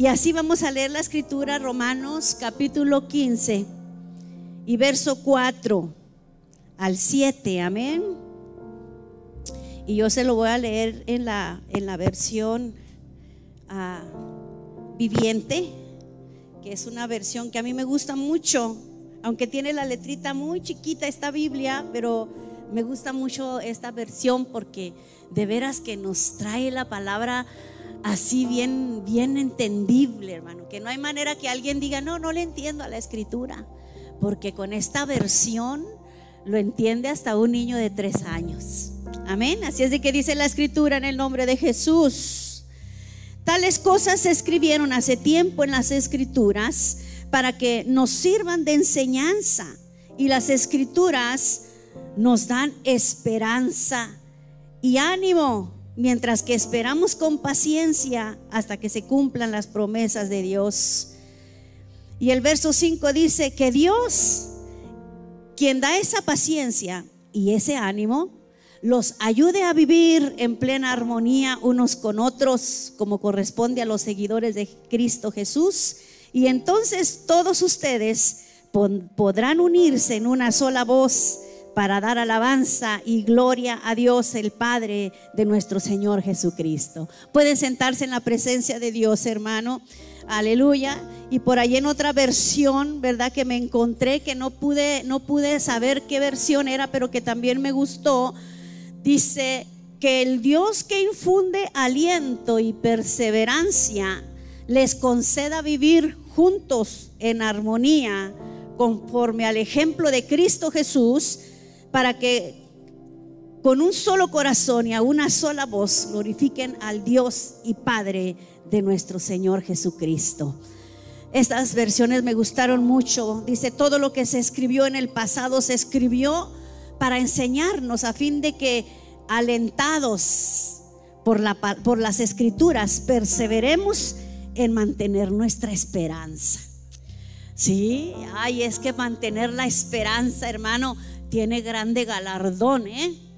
Y así vamos a leer la escritura, Romanos capítulo 15 y verso 4 al 7, amén. Y yo se lo voy a leer en la, en la versión ah, viviente, que es una versión que a mí me gusta mucho, aunque tiene la letrita muy chiquita esta Biblia, pero me gusta mucho esta versión porque de veras que nos trae la palabra así bien, bien entendible, hermano. Que no hay manera que alguien diga, no, no le entiendo a la escritura. Porque con esta versión lo entiende hasta un niño de tres años. Amén. Así es de que dice la escritura en el nombre de Jesús. Tales cosas se escribieron hace tiempo en las escrituras para que nos sirvan de enseñanza. Y las escrituras nos dan esperanza y ánimo mientras que esperamos con paciencia hasta que se cumplan las promesas de Dios. Y el verso 5 dice que Dios, quien da esa paciencia y ese ánimo, los ayude a vivir en plena armonía unos con otros, como corresponde a los seguidores de Cristo Jesús. Y entonces todos ustedes podrán unirse en una sola voz para dar alabanza y gloria a Dios el Padre de nuestro Señor Jesucristo. Pueden sentarse en la presencia de Dios, hermano. Aleluya. Y por ahí en otra versión, ¿verdad? Que me encontré que no pude no pude saber qué versión era, pero que también me gustó. Dice que el Dios que infunde aliento y perseverancia les conceda vivir juntos en armonía conforme al ejemplo de Cristo Jesús para que con un solo corazón y a una sola voz glorifiquen al Dios y Padre de nuestro Señor Jesucristo. Estas versiones me gustaron mucho. Dice, todo lo que se escribió en el pasado se escribió para enseñarnos a fin de que alentados por, la, por las escrituras perseveremos en mantener nuestra esperanza. Sí, ay, es que mantener la esperanza, hermano, tiene grande galardón, ¿eh?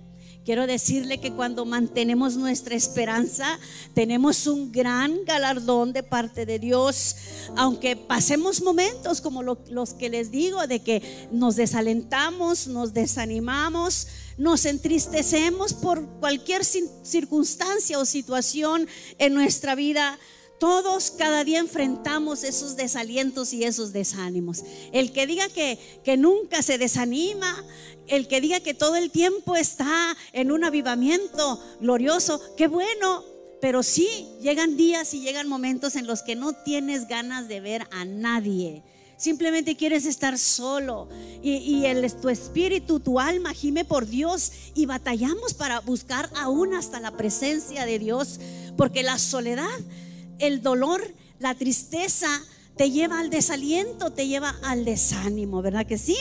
Quiero decirle que cuando mantenemos nuestra esperanza, tenemos un gran galardón de parte de Dios. Aunque pasemos momentos como los que les digo, de que nos desalentamos, nos desanimamos, nos entristecemos por cualquier circunstancia o situación en nuestra vida, todos cada día enfrentamos esos desalientos y esos desánimos. El que diga que, nunca se desanima, el que diga que todo el tiempo está en un avivamiento glorioso, qué bueno, pero sí llegan días y llegan momentos en los que no tienes ganas de ver a nadie. Simplemente quieres estar solo y, y el, tu espíritu, tu alma gime por Dios y batallamos para buscar aún hasta la presencia de Dios, porque la soledad el dolor, la tristeza te lleva al desaliento, te lleva al desánimo, ¿verdad que sí?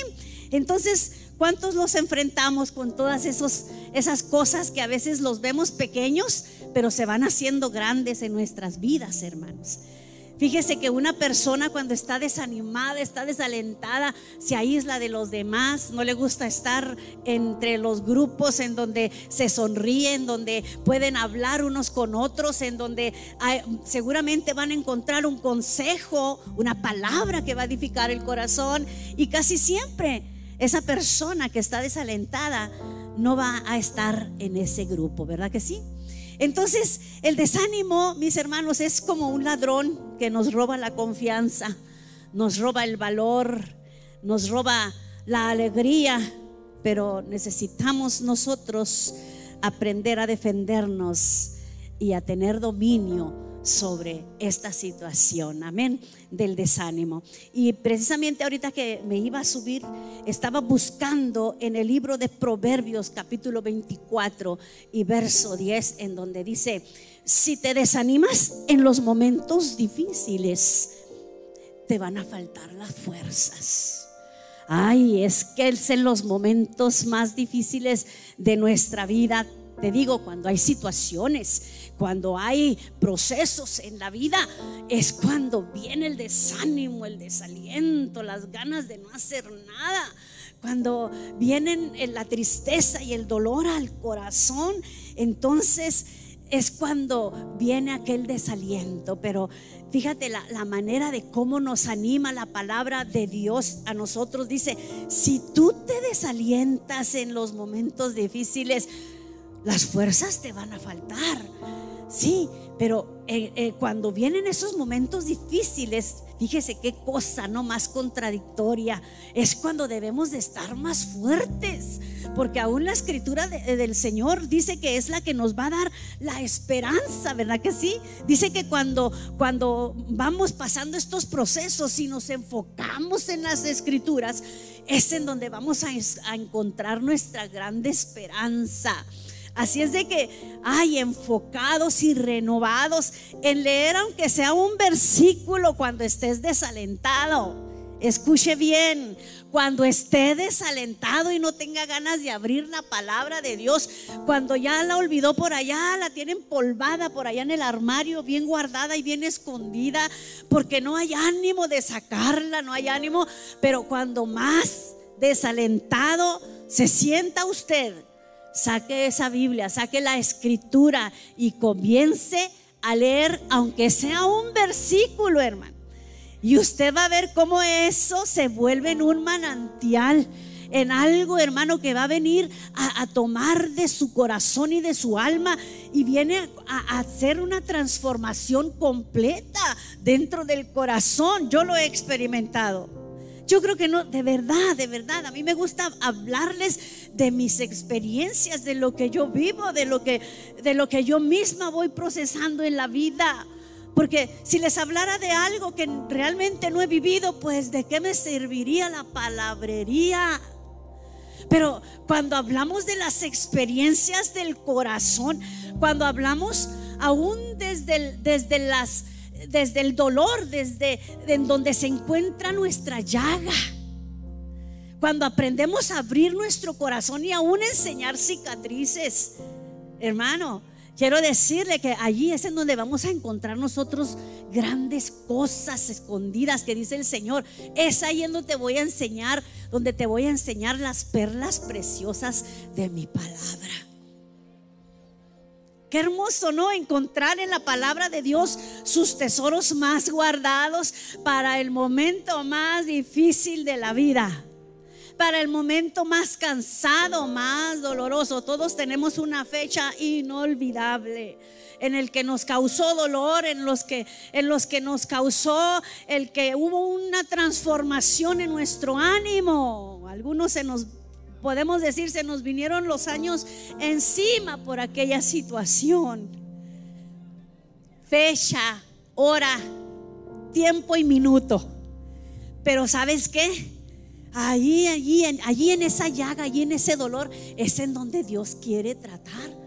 Entonces, ¿cuántos los enfrentamos con todas esas cosas que a veces los vemos pequeños, pero se van haciendo grandes en nuestras vidas, hermanos? Fíjese que una persona cuando está desanimada, está desalentada, se aísla de los demás, no le gusta estar entre los grupos en donde se sonríen, donde pueden hablar unos con otros, en donde seguramente van a encontrar un consejo, una palabra que va a edificar el corazón y casi siempre esa persona que está desalentada no va a estar en ese grupo, ¿verdad que sí? Entonces, el desánimo, mis hermanos, es como un ladrón que nos roba la confianza, nos roba el valor, nos roba la alegría, pero necesitamos nosotros aprender a defendernos y a tener dominio sobre esta situación, amén, del desánimo. Y precisamente ahorita que me iba a subir, estaba buscando en el libro de Proverbios capítulo 24 y verso 10, en donde dice, si te desanimas en los momentos difíciles, te van a faltar las fuerzas. Ay, es que es en los momentos más difíciles de nuestra vida te digo, cuando hay situaciones, cuando hay procesos en la vida, es cuando viene el desánimo, el desaliento, las ganas de no hacer nada. Cuando vienen la tristeza y el dolor al corazón, entonces es cuando viene aquel desaliento, pero fíjate la, la, manera de cómo nos anima la palabra de Dios a nosotros. Dice, si tú te desalientas en los momentos difíciles, las fuerzas te van a faltar. Sí, pero eh, eh, cuando vienen esos momentos difíciles, fíjese qué cosa no más contradictoria, es cuando debemos de estar más fuertes, porque aún la escritura eh, del Señor dice que es la que nos va a dar la esperanza, ¿verdad que sí? Dice que cuando, cuando vamos pasando estos procesos y nos enfocamos en las escrituras, es en donde vamos a, a encontrar nuestra grande esperanza. Así es de que, hay enfocados y renovados en leer aunque sea un versículo cuando estés desalentado. Escuche bien, cuando esté desalentado y no tenga ganas de abrir la palabra de Dios, cuando ya la olvidó por allá, la tiene empolvada por allá en el armario, bien guardada y bien escondida, porque no hay ánimo de sacarla, no hay ánimo, pero cuando más desalentado se sienta usted, saque esa Biblia, saque la escritura y comience a leer, aunque sea un versículo, hermano. Y usted va a ver cómo eso se vuelve en un manantial, en algo, hermano, que va a venir a, tomar de su corazón y de su alma y viene a hacer una transformación completa dentro del corazón. Yo lo he experimentado. Yo creo que no, de verdad, de verdad, a mí me gusta hablarles de mis experiencias, de lo que yo vivo, de lo que, de lo que yo misma voy procesando en la vida. Porque si les hablara de algo que realmente no he vivido, pues de qué me serviría la palabrería. Pero cuando hablamos de las experiencias del corazón, cuando hablamos aún desde, desde las desde el dolor, desde en donde se encuentra nuestra llaga. Cuando aprendemos a abrir nuestro corazón y aún enseñar cicatrices, hermano, quiero decirle que allí es en donde vamos a encontrar nosotros grandes cosas escondidas que dice el Señor. Es ahí en donde te voy a enseñar, donde te voy a enseñar las perlas preciosas de mi palabra. Qué hermoso, ¿no? Encontrar en la palabra de Dios sus tesoros más guardados para el momento más difícil de la vida. Para el momento más cansado, más doloroso. Todos tenemos una fecha inolvidable en el que nos causó dolor, en los que en los que nos causó el que hubo una transformación en nuestro ánimo. Algunos se nos podemos decir, se nos vinieron los años encima por aquella situación. Fecha, hora, tiempo y minuto. Pero ¿sabes qué? Allí, allí, allí en esa llaga, allí en ese dolor, es en donde Dios quiere tratar.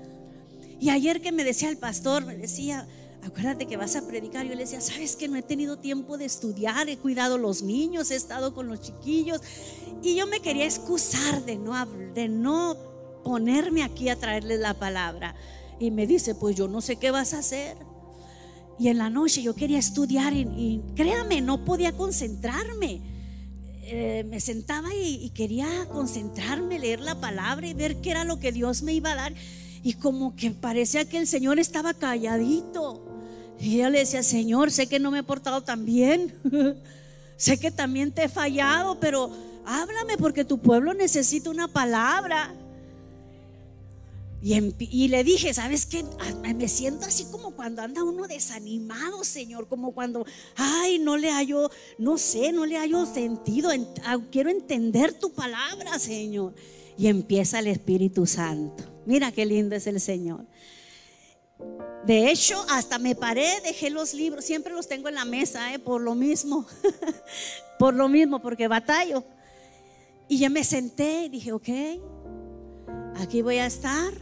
Y ayer que me decía el pastor, me decía, acuérdate que vas a predicar. Yo le decía, sabes que no he tenido tiempo de estudiar, he cuidado los niños, he estado con los chiquillos. Y yo me quería excusar de no, de no ponerme aquí a traerles la palabra. Y me dice, pues yo no sé qué vas a hacer. Y en la noche yo quería estudiar y, créame, no podía concentrarme. Eh, me sentaba y, y quería concentrarme, leer la palabra y ver qué era lo que Dios me iba a dar. Y como que parecía que el Señor estaba calladito. Y yo le decía, Señor, sé que no me he portado tan bien. sé que también te he fallado, pero háblame porque tu pueblo necesita una palabra. Y, le dije, ¿sabes qué? Me siento así como cuando anda uno desanimado, Señor, como cuando, ay, no le hallo, no sé, no le hallo sentido, quiero entender tu palabra, Señor. Y empieza el Espíritu Santo. Mira qué lindo es el Señor. De hecho, hasta me paré, dejé los libros, siempre los tengo en la mesa, ¿eh? por lo mismo, por lo mismo, porque batallo. Y ya me senté y dije, ok, aquí voy a estar,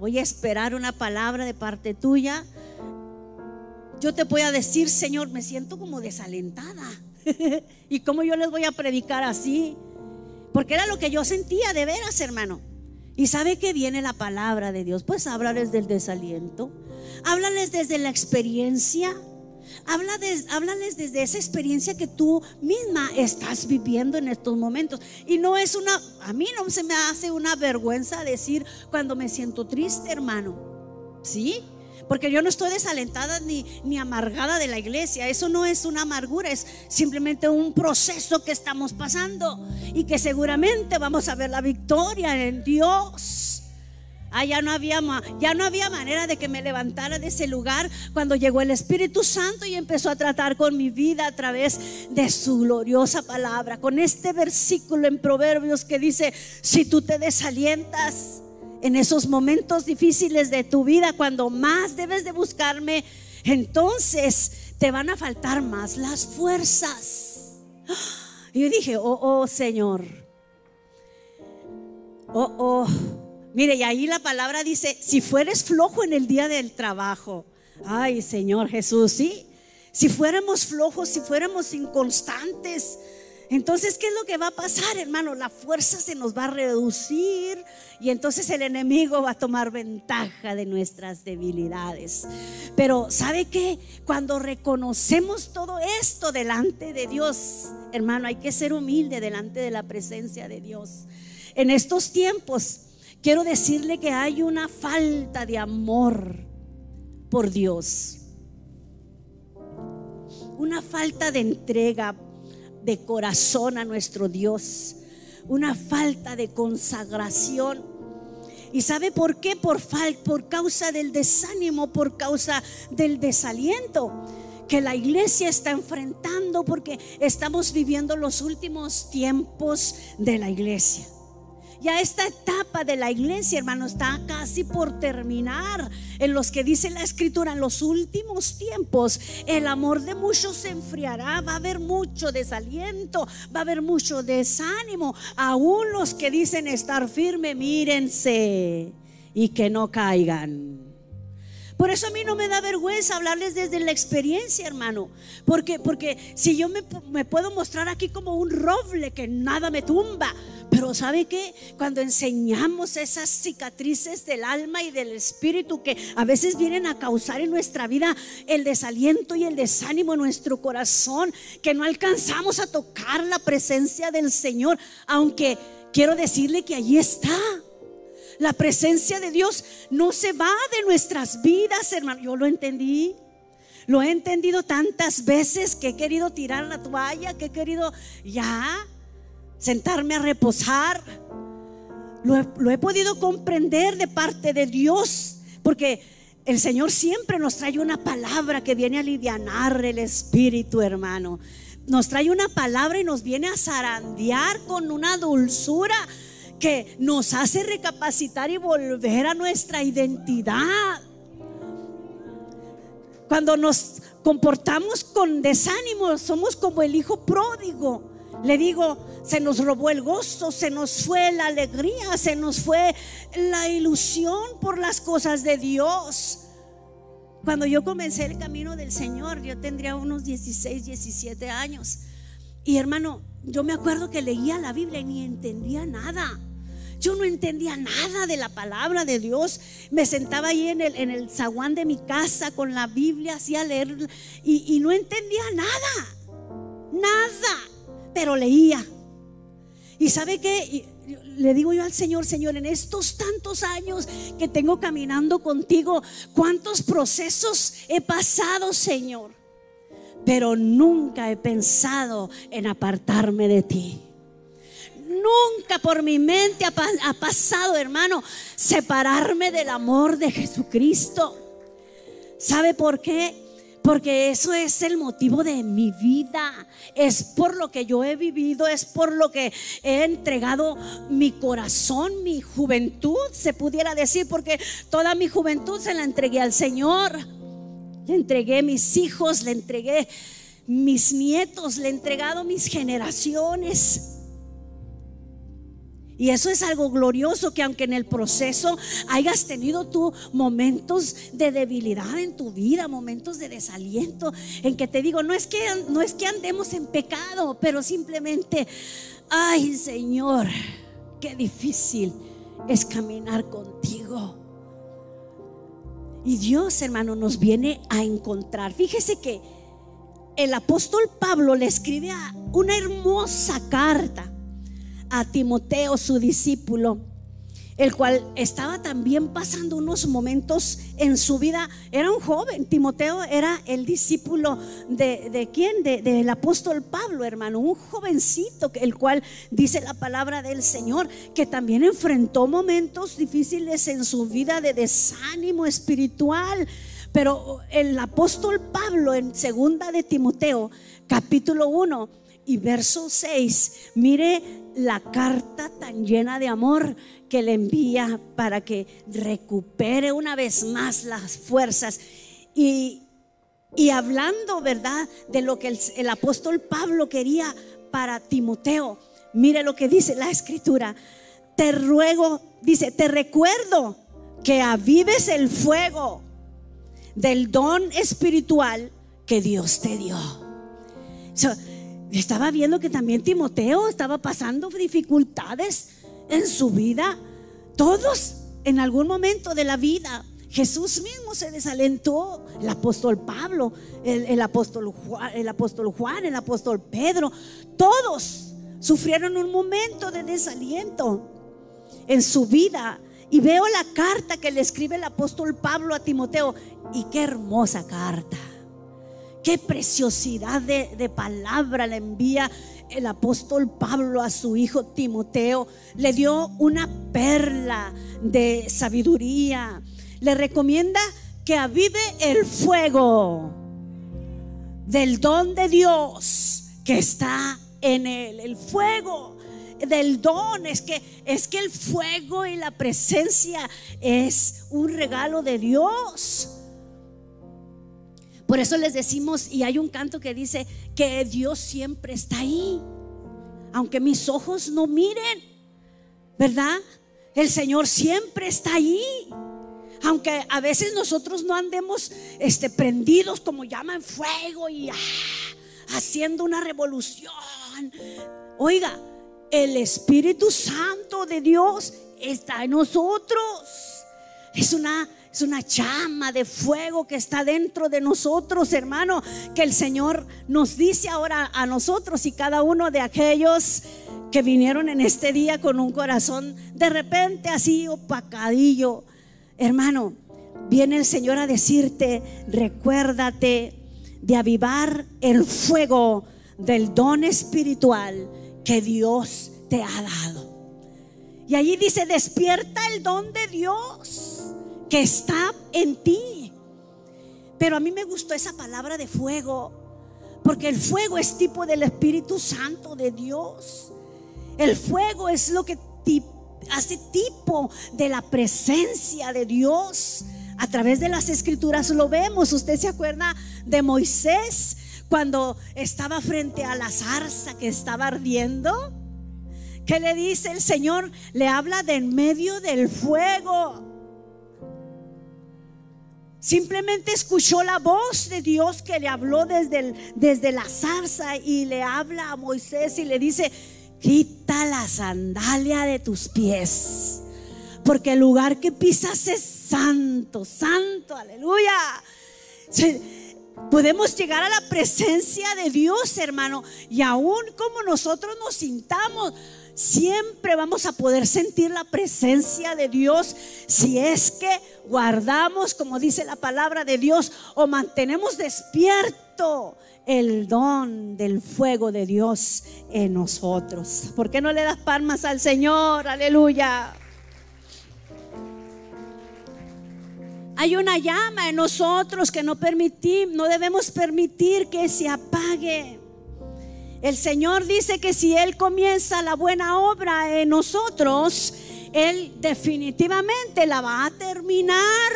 voy a esperar una palabra de parte tuya. Yo te voy a decir, Señor, me siento como desalentada. ¿Y cómo yo les voy a predicar así? Porque era lo que yo sentía de veras, hermano. Y sabe que viene la palabra de Dios, pues háblales del desaliento, háblales desde la experiencia, háblales desde esa experiencia que tú misma estás viviendo en estos momentos. Y no es una, a mí no se me hace una vergüenza decir cuando me siento triste, hermano. ¿Sí? Porque yo no estoy desalentada ni, ni amargada de la iglesia. Eso no es una amargura, es simplemente un proceso que estamos pasando y que seguramente vamos a ver la victoria en Dios. Ah, ya no había ya no había manera de que me levantara de ese lugar cuando llegó el Espíritu Santo y empezó a tratar con mi vida a través de su gloriosa palabra, con este versículo en Proverbios que dice, si tú te desalientas, en esos momentos difíciles de tu vida, cuando más debes de buscarme, entonces te van a faltar más las fuerzas. Y yo dije, oh, oh, Señor. Oh, oh. Mire, y ahí la palabra dice, si fueres flojo en el día del trabajo. Ay, Señor Jesús, sí. Si fuéramos flojos, si fuéramos inconstantes, entonces, ¿qué es lo que va a pasar, hermano? La fuerza se nos va a reducir y entonces el enemigo va a tomar ventaja de nuestras debilidades. Pero ¿sabe qué? Cuando reconocemos todo esto delante de Dios, hermano, hay que ser humilde delante de la presencia de Dios. En estos tiempos, quiero decirle que hay una falta de amor por Dios. Una falta de entrega de corazón a nuestro Dios, una falta de consagración. ¿Y sabe por qué? Por, por causa del desánimo, por causa del desaliento que la iglesia está enfrentando porque estamos viviendo los últimos tiempos de la iglesia. Ya esta etapa de la iglesia, hermano, está casi por terminar. En los que dice la escritura, en los últimos tiempos, el amor de muchos se enfriará, va a haber mucho desaliento, va a haber mucho desánimo. Aún los que dicen estar firme, mírense y que no caigan. Por eso a mí no me da vergüenza hablarles desde la experiencia, hermano. Porque, porque si yo me, puedo mostrar aquí como un roble que nada me tumba. Pero ¿sabe qué? Cuando enseñamos esas cicatrices del alma y del espíritu que a veces vienen a causar en nuestra vida el desaliento y el desánimo en nuestro corazón, que no alcanzamos a tocar la presencia del Señor, aunque quiero decirle que allí está. La presencia de Dios no se va de nuestras vidas, hermano. Yo lo entendí. Lo he entendido tantas veces que he querido tirar la toalla, que he querido ya sentarme a reposar. Lo he, podido comprender de parte de Dios, porque el Señor siempre nos trae una palabra que viene a aliviar el espíritu, hermano. Nos trae una palabra y nos viene a zarandear con una dulzura que nos hace recapacitar y volver a nuestra identidad. Cuando nos comportamos con desánimo, somos como el hijo pródigo. Le digo, se nos robó el gozo, se nos fue la alegría, se nos fue la ilusión por las cosas de Dios. Cuando yo comencé el camino del Señor, yo tendría unos 16, 17 años. Y hermano, yo me acuerdo que leía la Biblia y ni entendía nada. Yo no entendía nada de la palabra de Dios. Me sentaba ahí en el, en el zaguán de mi casa con la Biblia, hacía leer y, y no entendía nada. Nada. Pero leía. Y sabe que le digo yo al Señor, Señor, en estos tantos años que tengo caminando contigo, cuántos procesos he pasado, Señor pero nunca he pensado en apartarme de ti. Nunca por mi mente ha, pasado, hermano, separarme del amor de Jesucristo. ¿Sabe por qué? Porque eso es el motivo de mi vida. Es por lo que yo he vivido, es por lo que he entregado mi corazón, mi juventud, se pudiera decir, porque toda mi juventud se la entregué al Señor. Le entregué mis hijos, le entregué mis nietos, le he entregado mis generaciones. Y eso es algo glorioso que aunque en el proceso hayas tenido tú momentos de debilidad en tu vida, momentos de desaliento, en que te digo, no es que no es que andemos en pecado, pero simplemente ay, Señor, qué difícil es caminar contigo. Y Dios, hermano, nos viene a encontrar. Fíjese que el apóstol Pablo le escribe una hermosa carta a Timoteo, su discípulo. El cual estaba también pasando unos momentos en su vida. Era un joven, Timoteo era el discípulo de, de quién? del apóstol Pablo, hermano, un jovencito, el cual dice la palabra del Señor, que también enfrentó momentos difíciles en su vida de desánimo espiritual. Pero el apóstol Pablo en segunda de Timoteo, capítulo 1 y verso 6, mire la carta tan llena de amor que le envía para que recupere una vez más las fuerzas. Y, hablando, ¿verdad?, de lo que el, apóstol Pablo quería para Timoteo. Mire lo que dice la escritura. Te ruego, dice, te recuerdo que avives el fuego del don espiritual que Dios te dio. estaba viendo que también Timoteo estaba pasando dificultades en su vida. Todos en algún momento de la vida. Jesús mismo se desalentó, el apóstol Pablo, el, apóstol Juan, el apóstol Juan, el apóstol Pedro, todos sufrieron un momento de desaliento en su vida. Y veo la carta que le escribe el apóstol Pablo a Timoteo. Y qué hermosa carta. Qué preciosidad de, de palabra le envía el apóstol Pablo a su hijo Timoteo, le dio una perla de sabiduría. Le recomienda que avive el fuego del don de Dios que está en él. El fuego del don es que es que el fuego y la presencia es un regalo de Dios. Por eso les decimos, y hay un canto que dice que Dios siempre está ahí, aunque mis ojos no miren, ¿verdad? El Señor siempre está ahí. Aunque a veces nosotros no andemos este, prendidos como llaman fuego y ah, haciendo una revolución. Oiga, el Espíritu Santo de Dios está en nosotros. Es una es una llama de fuego que está dentro de nosotros, hermano, que el Señor nos dice ahora a nosotros y cada uno de aquellos que vinieron en este día con un corazón de repente así opacadillo. Hermano, viene el Señor a decirte, recuérdate de avivar el fuego del don espiritual que Dios te ha dado. Y allí dice, despierta el don de Dios que está en ti. Pero a mí me gustó esa palabra de fuego, porque el fuego es tipo del Espíritu Santo de Dios. El fuego es lo que hace tipo de la presencia de Dios. A través de las escrituras lo vemos. Usted se acuerda de Moisés cuando estaba frente a la zarza que estaba ardiendo. ¿Qué le dice el Señor? Le habla de en medio del fuego. Simplemente escuchó la voz de Dios que le habló desde, desde la zarza y le habla a Moisés y le dice, quita la sandalia de tus pies, porque el lugar que pisas es santo, santo, aleluya. Podemos llegar a la presencia de Dios, hermano, y aún como nosotros nos sintamos, siempre vamos a poder sentir la presencia de Dios si es que guardamos, como dice la palabra de Dios, o mantenemos despierto el don del fuego de Dios en nosotros. ¿Por qué no le das palmas al Señor? Aleluya. Hay una llama en nosotros que no permitimos, no debemos permitir que se apague. El Señor dice que si Él comienza la buena obra en nosotros, Él definitivamente la va a terminar.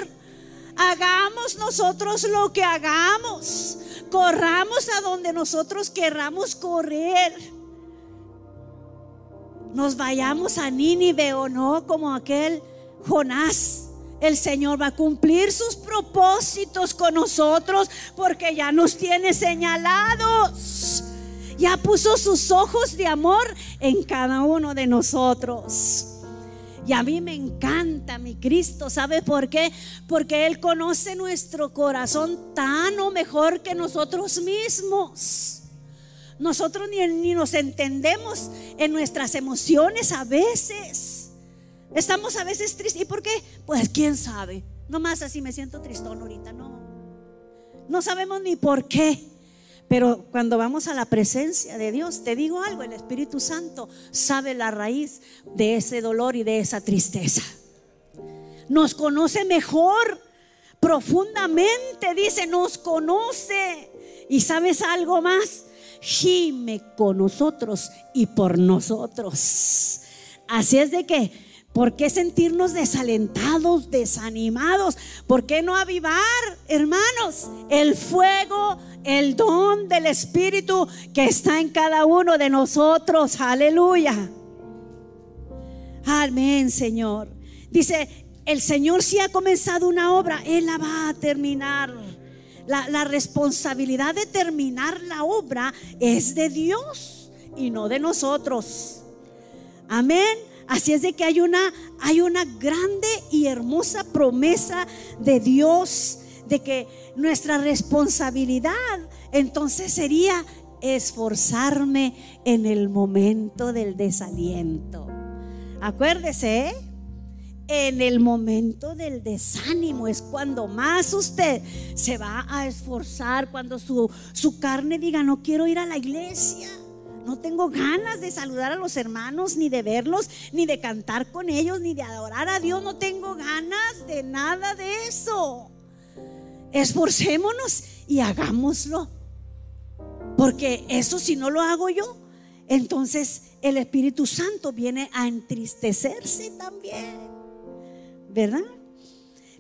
Hagamos nosotros lo que hagamos. Corramos a donde nosotros querramos correr. Nos vayamos a Nínive o no, como aquel Jonás. El Señor va a cumplir sus propósitos con nosotros porque ya nos tiene señalados ya puso sus ojos de amor en cada uno de nosotros. Y a mí me encanta mi Cristo, ¿sabe por qué? Porque Él conoce nuestro corazón tan o mejor que nosotros mismos. Nosotros ni, ni nos entendemos en nuestras emociones a veces. Estamos a veces tristes. ¿Y por qué? Pues quién sabe. Nomás así me siento tristón ahorita. No. No sabemos ni por qué. Pero cuando vamos a la presencia de Dios, te digo algo, el Espíritu Santo sabe la raíz de ese dolor y de esa tristeza. Nos conoce mejor, profundamente, dice, nos conoce. Y sabes algo más, gime con nosotros y por nosotros. Así es de que ¿Por qué sentirnos desalentados, desanimados? ¿Por qué no avivar, hermanos, el fuego, el don del Espíritu que está en cada uno de nosotros? Aleluya. Amén, Señor. Dice, el Señor si ha comenzado una obra, Él la va a terminar. La, responsabilidad de terminar la obra es de Dios y no de nosotros. Amén. Así es de que hay una, hay una grande y hermosa promesa de Dios de que nuestra responsabilidad entonces sería esforzarme en el momento del desaliento. Acuérdese, en el momento del desánimo es cuando más usted se va a esforzar, cuando su, su carne diga, no quiero ir a la iglesia no tengo ganas de saludar a los hermanos, ni de verlos, ni de cantar con ellos, ni de adorar a Dios. No tengo ganas de nada de eso. Esforcémonos y hagámoslo. Porque eso si no lo hago yo, entonces el Espíritu Santo viene a entristecerse también. ¿Verdad?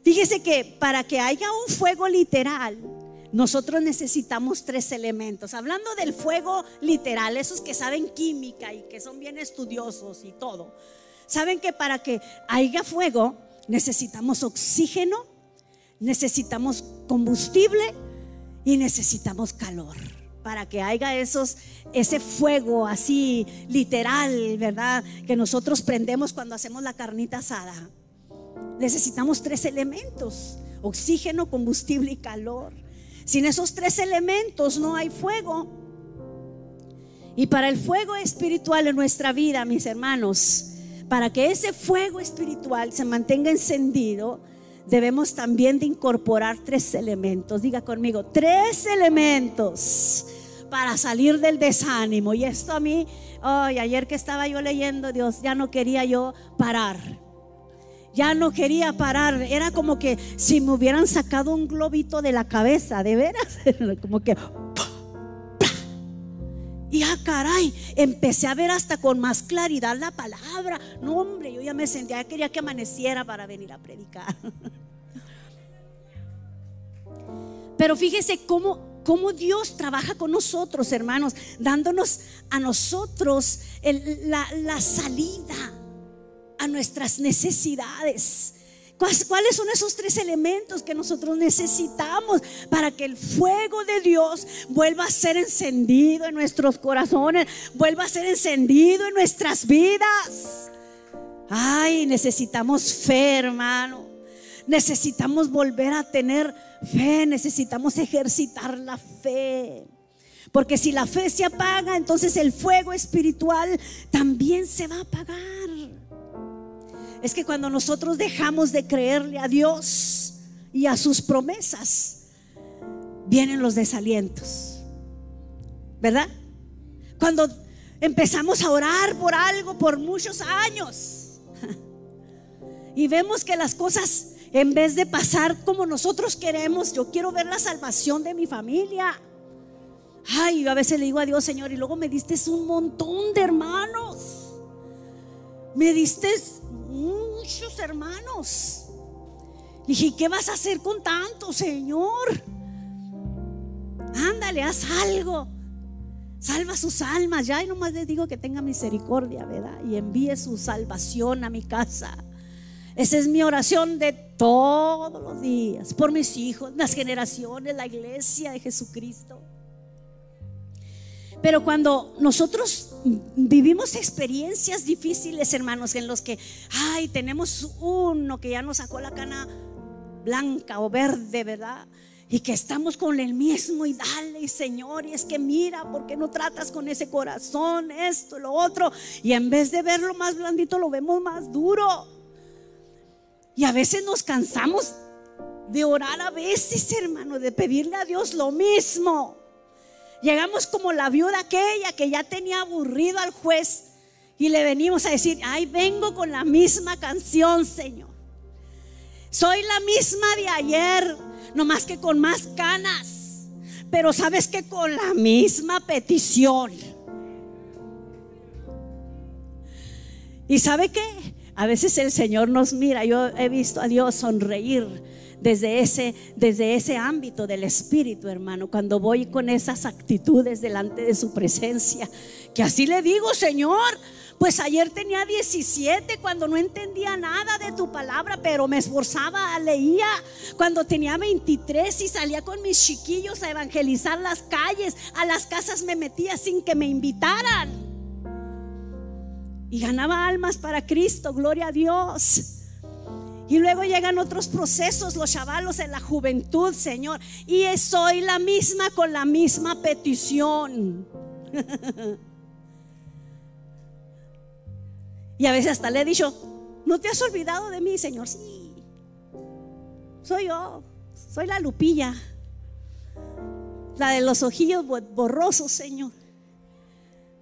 Fíjese que para que haya un fuego literal, nosotros necesitamos tres elementos. Hablando del fuego literal, esos que saben química y que son bien estudiosos y todo. Saben que para que haya fuego necesitamos oxígeno, necesitamos combustible y necesitamos calor. Para que haya esos, ese fuego así literal, ¿verdad? Que nosotros prendemos cuando hacemos la carnita asada. Necesitamos tres elementos, oxígeno, combustible y calor. Sin esos tres elementos no hay fuego. Y para el fuego espiritual en nuestra vida, mis hermanos, para que ese fuego espiritual se mantenga encendido, debemos también de incorporar tres elementos. Diga conmigo, tres elementos para salir del desánimo. Y esto a mí, hoy ayer que estaba yo leyendo, Dios, ya no quería yo parar ya no quería parar. Era como que si me hubieran sacado un globito de la cabeza, de veras. como que... Y ah, caray, empecé a ver hasta con más claridad la palabra. No, hombre, yo ya me sentía, quería que amaneciera para venir a predicar. Pero fíjese cómo, cómo Dios trabaja con nosotros, hermanos, dándonos a nosotros la, la salida a nuestras necesidades. ¿Cuáles son esos tres elementos que nosotros necesitamos para que el fuego de Dios vuelva a ser encendido en nuestros corazones, vuelva a ser encendido en nuestras vidas? Ay, necesitamos fe, hermano. Necesitamos volver a tener fe, necesitamos ejercitar la fe. Porque si la fe se apaga, entonces el fuego espiritual también se va a apagar es que cuando nosotros dejamos de creerle a Dios y a sus promesas, vienen los desalientos. ¿Verdad? Cuando empezamos a orar por algo por muchos años y vemos que las cosas en vez de pasar como nosotros queremos, yo quiero ver la salvación de mi familia. Ay, yo a veces le digo a Dios, Señor, y luego me diste un montón de hermanos. Me diste muchos hermanos. Dije, ¿qué vas a hacer con tanto, Señor? Ándale, haz algo. Salva sus almas. Ya y nomás les digo que tenga misericordia, ¿verdad? Y envíe su salvación a mi casa. Esa es mi oración de todos los días, por mis hijos, las generaciones, la iglesia de Jesucristo. Pero cuando nosotros vivimos experiencias difíciles, hermanos, en los que, ay, tenemos uno que ya nos sacó la cana blanca o verde, ¿verdad? Y que estamos con el mismo y dale, Señor, y es que mira, ¿por qué no tratas con ese corazón esto, lo otro? Y en vez de verlo más blandito, lo vemos más duro. Y a veces nos cansamos de orar a veces, hermano, de pedirle a Dios lo mismo. Llegamos como la viuda aquella que ya tenía aburrido al juez y le venimos a decir, ay, vengo con la misma canción, Señor. Soy la misma de ayer, nomás que con más canas. Pero sabes que con la misma petición. ¿Y sabe qué? A veces el Señor nos mira. Yo he visto a Dios sonreír desde ese, desde ese ámbito del Espíritu, hermano, cuando voy con esas actitudes delante de su presencia, que así le digo, Señor, pues ayer tenía 17 cuando no entendía nada de tu palabra, pero me esforzaba, leía. Cuando tenía 23 y salía con mis chiquillos a evangelizar las calles, a las casas me metía sin que me invitaran. Y ganaba almas para Cristo, gloria a Dios. Y luego llegan otros procesos, los chavalos en la juventud, Señor. Y soy la misma con la misma petición. y a veces hasta le he dicho, ¿no te has olvidado de mí, Señor? Sí. Soy yo, soy la lupilla. La de los ojillos borrosos, Señor.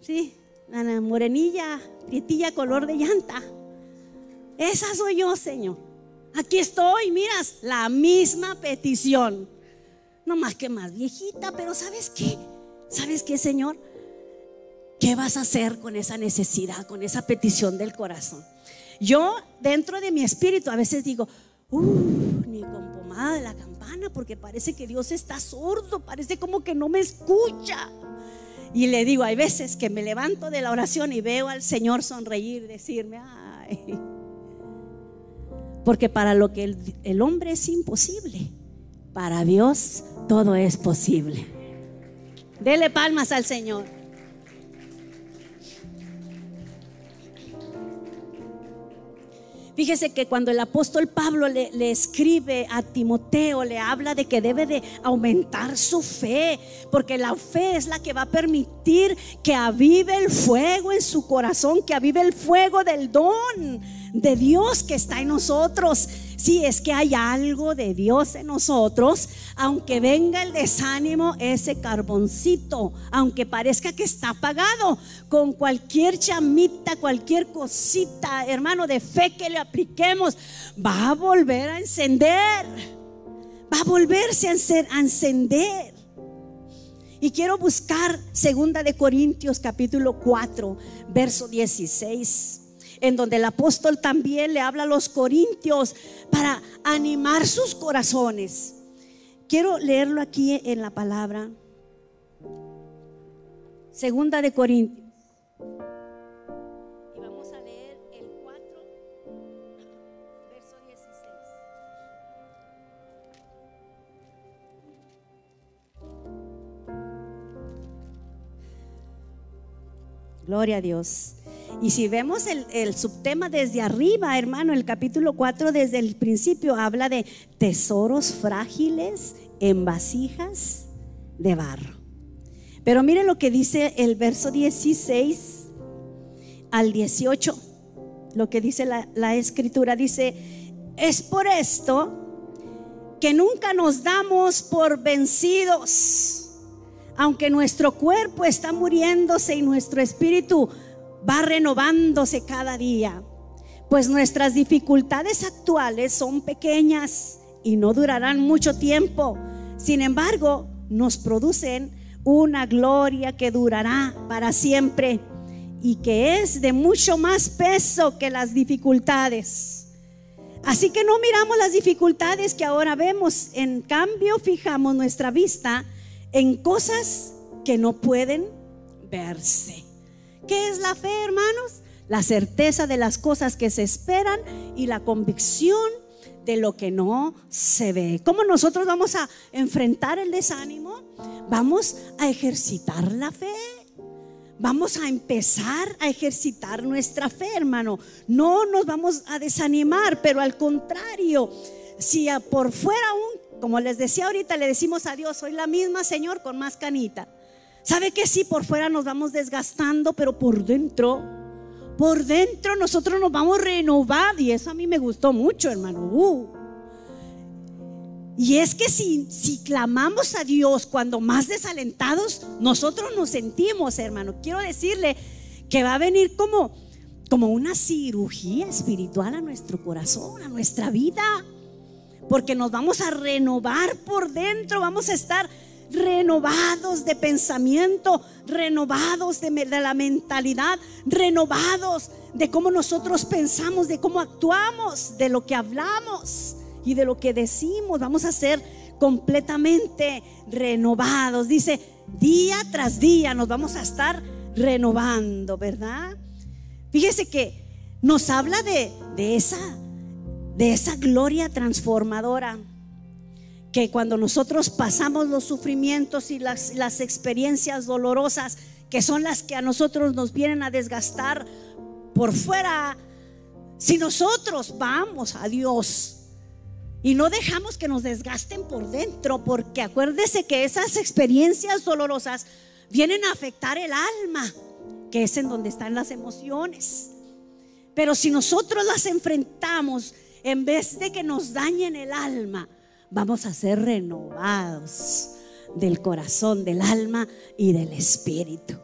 Sí, la morenilla, prietilla color de llanta. Esa soy yo, Señor. Aquí estoy, miras, la misma petición. No más que más viejita, pero ¿sabes qué? ¿Sabes qué, Señor? ¿Qué vas a hacer con esa necesidad, con esa petición del corazón? Yo, dentro de mi espíritu, a veces digo, uh, ni con pomada de la campana, porque parece que Dios está sordo, parece como que no me escucha. Y le digo, hay veces que me levanto de la oración y veo al Señor sonreír, decirme, ay porque para lo que el, hombre es imposible, para Dios todo es posible. Dele palmas al Señor. Fíjese que cuando el apóstol Pablo le, le, escribe a Timoteo, le habla de que debe de aumentar su fe, porque la fe es la que va a permitir que avive el fuego en su corazón, que avive el fuego del don de Dios que está en nosotros. Si es que hay algo de Dios en nosotros, aunque venga el desánimo, ese carboncito, aunque parezca que está apagado, con cualquier chamita, cualquier cosita, hermano, de fe que le apliquemos, va a volver a encender. Va a volverse a encender. Y quiero buscar segunda de Corintios capítulo 4, verso 16 en donde el apóstol también le habla a los corintios para animar sus corazones. Quiero leerlo aquí en la palabra. Segunda de Corintios. Y vamos a leer el 4, verso 16. Gloria a Dios. Y si vemos el, subtema desde arriba, hermano, el capítulo 4 desde el principio habla de tesoros frágiles en vasijas de barro. Pero mire lo que dice el verso 16 al 18, lo que dice la, la escritura, dice, es por esto que nunca nos damos por vencidos, aunque nuestro cuerpo está muriéndose y nuestro espíritu va renovándose cada día, pues nuestras dificultades actuales son pequeñas y no durarán mucho tiempo. Sin embargo, nos producen una gloria que durará para siempre y que es de mucho más peso que las dificultades. Así que no miramos las dificultades que ahora vemos, en cambio fijamos nuestra vista en cosas que no pueden verse. ¿Qué es la fe, hermanos? La certeza de las cosas que se esperan y la convicción de lo que no se ve. ¿Cómo nosotros vamos a enfrentar el desánimo? Vamos a ejercitar la fe. Vamos a empezar a ejercitar nuestra fe, hermano. No nos vamos a desanimar, pero al contrario, si por fuera aún, como les decía ahorita, le decimos a Dios, soy la misma Señor con más canita. ¿Sabe que sí, por fuera nos vamos desgastando, pero por dentro por dentro nosotros nos vamos renovar y eso a mí me gustó mucho, hermano. Uh. Y es que si, si clamamos a Dios cuando más desalentados, nosotros nos sentimos, hermano. Quiero decirle que va a venir como, como una cirugía espiritual a nuestro corazón, a nuestra vida. Porque nos vamos a renovar por dentro, vamos a estar renovados de pensamiento, renovados de, la mentalidad, renovados de cómo nosotros pensamos, de cómo actuamos, de lo que hablamos y de lo que decimos. Vamos a ser completamente renovados. Dice, día tras día nos vamos a estar renovando, ¿verdad? Fíjese que nos habla de, de esa, de esa gloria transformadora que cuando nosotros pasamos los sufrimientos y las, las experiencias dolorosas, que son las que a nosotros nos vienen a desgastar por fuera, si nosotros vamos a Dios y no dejamos que nos desgasten por dentro, porque acuérdese que esas experiencias dolorosas vienen a afectar el alma, que es en donde están las emociones. Pero si nosotros las enfrentamos, en vez de que nos dañen el alma, vamos a ser renovados del corazón, del alma y del espíritu.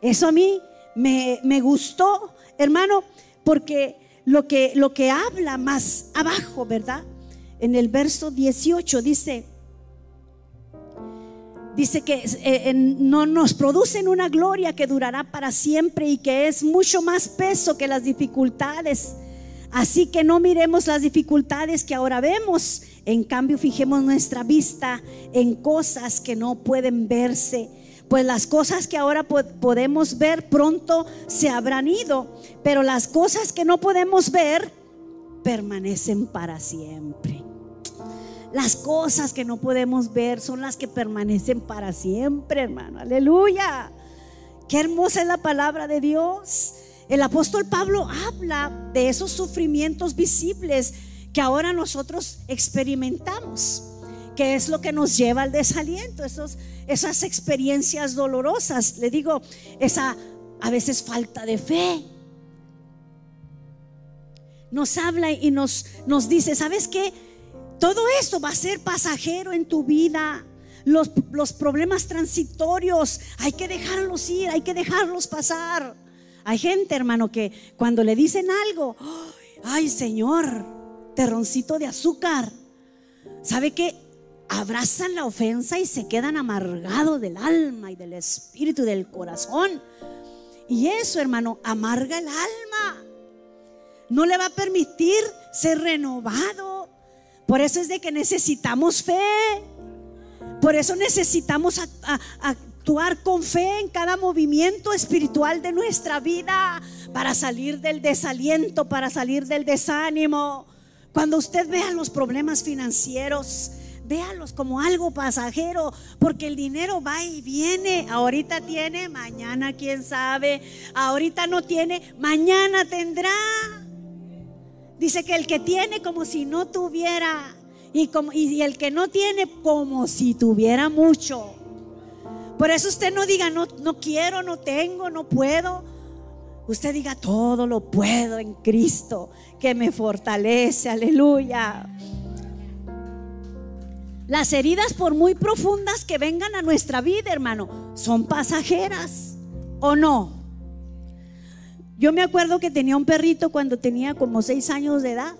Eso a mí me, gustó, hermano, porque lo que, habla más abajo, ¿verdad? En el verso 18 dice, dice que eh, no nos producen una gloria que durará para siempre y que es mucho más peso que las dificultades. Así que no miremos las dificultades que ahora vemos, en cambio, fijemos nuestra vista en cosas que no pueden verse. Pues las cosas que ahora podemos ver pronto se habrán ido, pero las cosas que no podemos ver permanecen para siempre. Las cosas que no podemos ver son las que permanecen para siempre, hermano. Aleluya. Qué hermosa es la palabra de Dios. El apóstol Pablo habla de esos sufrimientos visibles que ahora nosotros experimentamos, que es lo que nos lleva al desaliento, esos, esas experiencias dolorosas, le digo, esa a veces falta de fe. Nos habla y nos, nos dice, ¿sabes qué? Todo esto va a ser pasajero en tu vida. Los, los, problemas transitorios, hay que dejarlos ir, hay que dejarlos pasar. Hay gente, hermano, que cuando le dicen algo, ay Señor, terroncito de azúcar. ¿Sabe que Abrazan la ofensa y se quedan amargados del alma y del espíritu y del corazón. Y eso, hermano, amarga el alma. No le va a permitir ser renovado. Por eso es de que necesitamos fe. Por eso necesitamos actuar con fe en cada movimiento espiritual de nuestra vida para salir del desaliento, para salir del desánimo. Cuando usted vea los problemas financieros, véalos como algo pasajero, porque el dinero va y viene. Ahorita tiene, mañana quién sabe. Ahorita no tiene, mañana tendrá. Dice que el que tiene como si no tuviera. Y, como, el que no tiene como si tuviera mucho. Por eso usted no diga, no, no quiero, no tengo, no puedo. Usted diga, todo lo puedo en Cristo que me fortalece, aleluya. Las heridas, por muy profundas que vengan a nuestra vida, hermano, son pasajeras o no. Yo me acuerdo que tenía un perrito cuando tenía como seis años de edad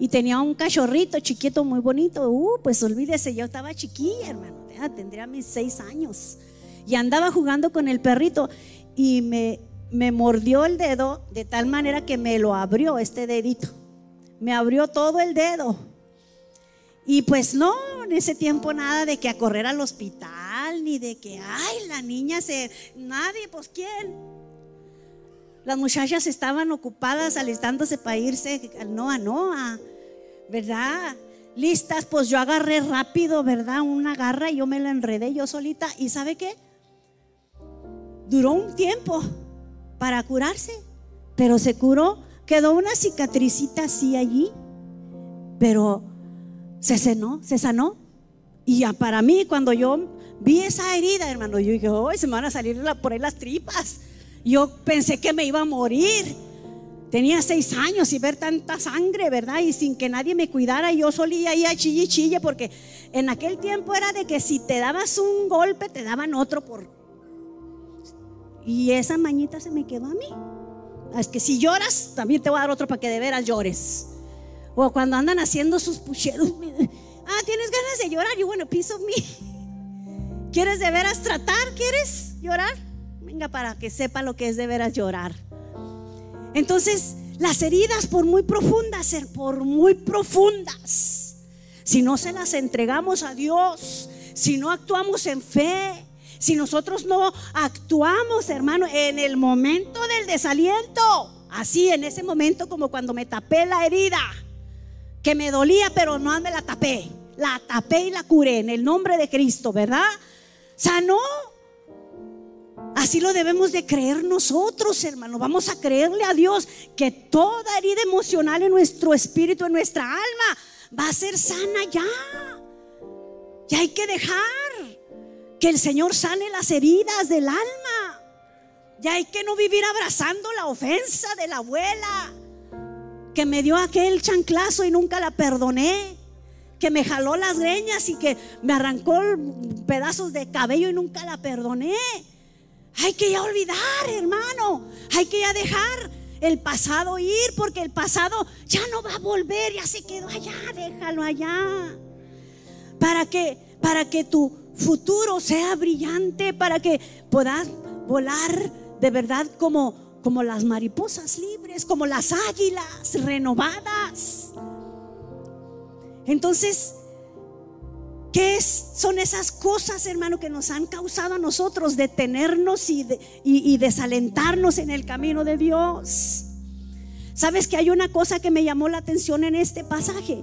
y tenía un cachorrito chiquito muy bonito. Uh, pues olvídese, yo estaba chiquilla, hermano, tendría mis seis años y andaba jugando con el perrito y me me mordió el dedo de tal manera que me lo abrió este dedito. Me abrió todo el dedo. Y pues no, en ese tiempo nada de que a correr al hospital, ni de que, ay, la niña se... Nadie, pues ¿quién? Las muchachas estaban ocupadas alistándose para irse al Noa Noa, ¿verdad? Listas, pues yo agarré rápido, ¿verdad? Una garra y yo me la enredé yo solita. ¿Y sabe qué? Duró un tiempo para curarse, pero se curó, quedó una cicatricita así allí, pero se sanó, se sanó. Y ya para mí, cuando yo vi esa herida, hermano, yo dije, hoy se me van a salir por ahí las tripas. Yo pensé que me iba a morir. Tenía seis años y ver tanta sangre, ¿verdad? Y sin que nadie me cuidara, yo solía ir a chille chille, porque en aquel tiempo era de que si te dabas un golpe, te daban otro por. Y esa mañita se me quedó a mí. Es que si lloras, también te voy a dar otro para que de veras llores. O cuando andan haciendo sus pucheros. Ah, tienes ganas de llorar. Y bueno, piso of me. ¿Quieres de veras tratar? ¿Quieres llorar? Venga, para que sepa lo que es de veras llorar. Entonces, las heridas, por muy profundas, por muy profundas, si no se las entregamos a Dios, si no actuamos en fe, si nosotros no actuamos, hermano, en el momento del desaliento, así en ese momento como cuando me tapé la herida, que me dolía, pero no me la tapé, la tapé y la curé en el nombre de Cristo, ¿verdad? Sanó. Así lo debemos de creer nosotros, hermano. Vamos a creerle a Dios que toda herida emocional en nuestro espíritu, en nuestra alma, va a ser sana ya. Ya hay que dejar que el Señor sane las heridas del alma. Ya hay que no vivir abrazando la ofensa de la abuela que me dio aquel chanclazo y nunca la perdoné. Que me jaló las greñas y que me arrancó pedazos de cabello y nunca la perdoné. Hay que ya olvidar, hermano. Hay que ya dejar el pasado ir porque el pasado ya no va a volver, ya se quedó allá, déjalo allá. Para que para que tu futuro sea brillante, para que puedas volar de verdad como como las mariposas libres, como las águilas renovadas. Entonces, ¿Qué son esas cosas, hermano, que nos han causado a nosotros detenernos y, y, desalentarnos en el camino de Dios? ¿Sabes que hay una cosa que me llamó la atención en este pasaje?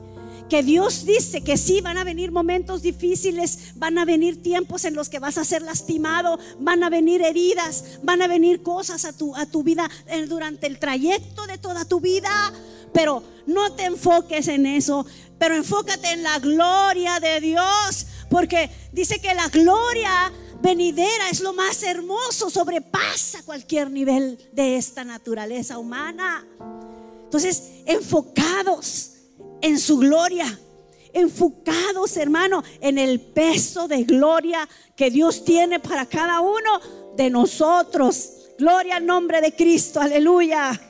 Que Dios dice que sí, van a venir momentos difíciles, van a venir tiempos en los que vas a ser lastimado, van a venir heridas, van a venir cosas a tu, a tu vida eh, durante el trayecto de toda tu vida. Pero no te enfoques en eso pero enfócate en la gloria de Dios, porque dice que la gloria venidera es lo más hermoso, sobrepasa cualquier nivel de esta naturaleza humana. Entonces, enfocados en su gloria, enfocados, hermano, en el peso de gloria que Dios tiene para cada uno de nosotros. Gloria al nombre de Cristo, aleluya.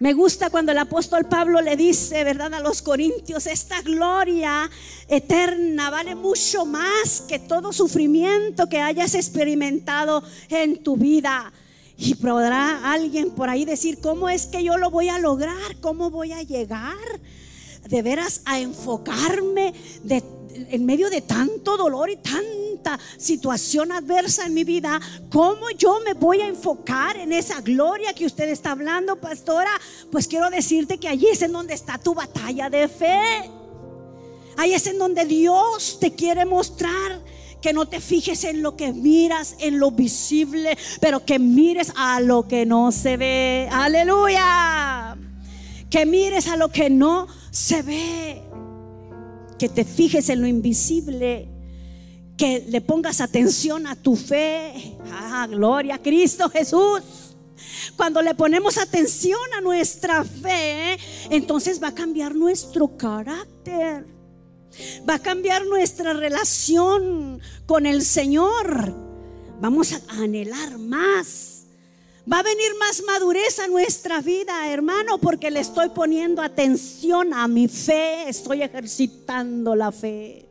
Me gusta cuando el apóstol Pablo le dice, ¿verdad? A los corintios, esta gloria eterna vale mucho más que todo sufrimiento que hayas experimentado en tu vida. Y podrá alguien por ahí decir, ¿cómo es que yo lo voy a lograr? ¿Cómo voy a llegar? De veras a enfocarme de en medio de tanto dolor y situación adversa en mi vida, ¿cómo yo me voy a enfocar en esa gloria que usted está hablando, pastora? Pues quiero decirte que allí es en donde está tu batalla de fe. Ahí es en donde Dios te quiere mostrar que no te fijes en lo que miras, en lo visible, pero que mires a lo que no se ve. Aleluya. Que mires a lo que no se ve que te fijes en lo invisible, que le pongas atención a tu fe. Ah, gloria a Cristo Jesús. Cuando le ponemos atención a nuestra fe, entonces va a cambiar nuestro carácter. Va a cambiar nuestra relación con el Señor. Vamos a anhelar más Va a venir más madurez a nuestra vida, hermano, porque le estoy poniendo atención a mi fe, estoy ejercitando la fe.